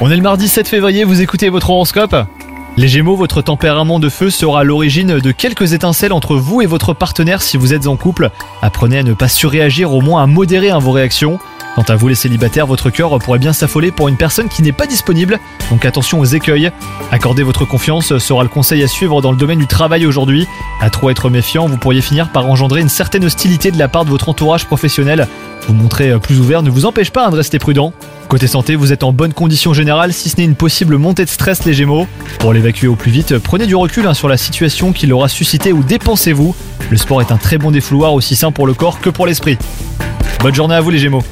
On est le mardi 7 février, vous écoutez votre horoscope Les Gémeaux, votre tempérament de feu sera à l'origine de quelques étincelles entre vous et votre partenaire si vous êtes en couple. Apprenez à ne pas surréagir, au moins à modérer hein, vos réactions. Quant à vous les célibataires, votre cœur pourrait bien s'affoler pour une personne qui n'est pas disponible, donc attention aux écueils. Accorder votre confiance sera le conseil à suivre dans le domaine du travail aujourd'hui. À trop être méfiant, vous pourriez finir par engendrer une certaine hostilité de la part de votre entourage professionnel. Vous montrer plus ouvert ne vous empêche pas hein, de rester prudent. Côté santé, vous êtes en bonne condition générale, si ce n'est une possible montée de stress les Gémeaux. Pour l'évacuer au plus vite, prenez du recul hein, sur la situation qui l'aura suscité ou dépensez-vous. Le sport est un très bon défouloir aussi sain pour le corps que pour l'esprit. Bonne journée à vous les Gémeaux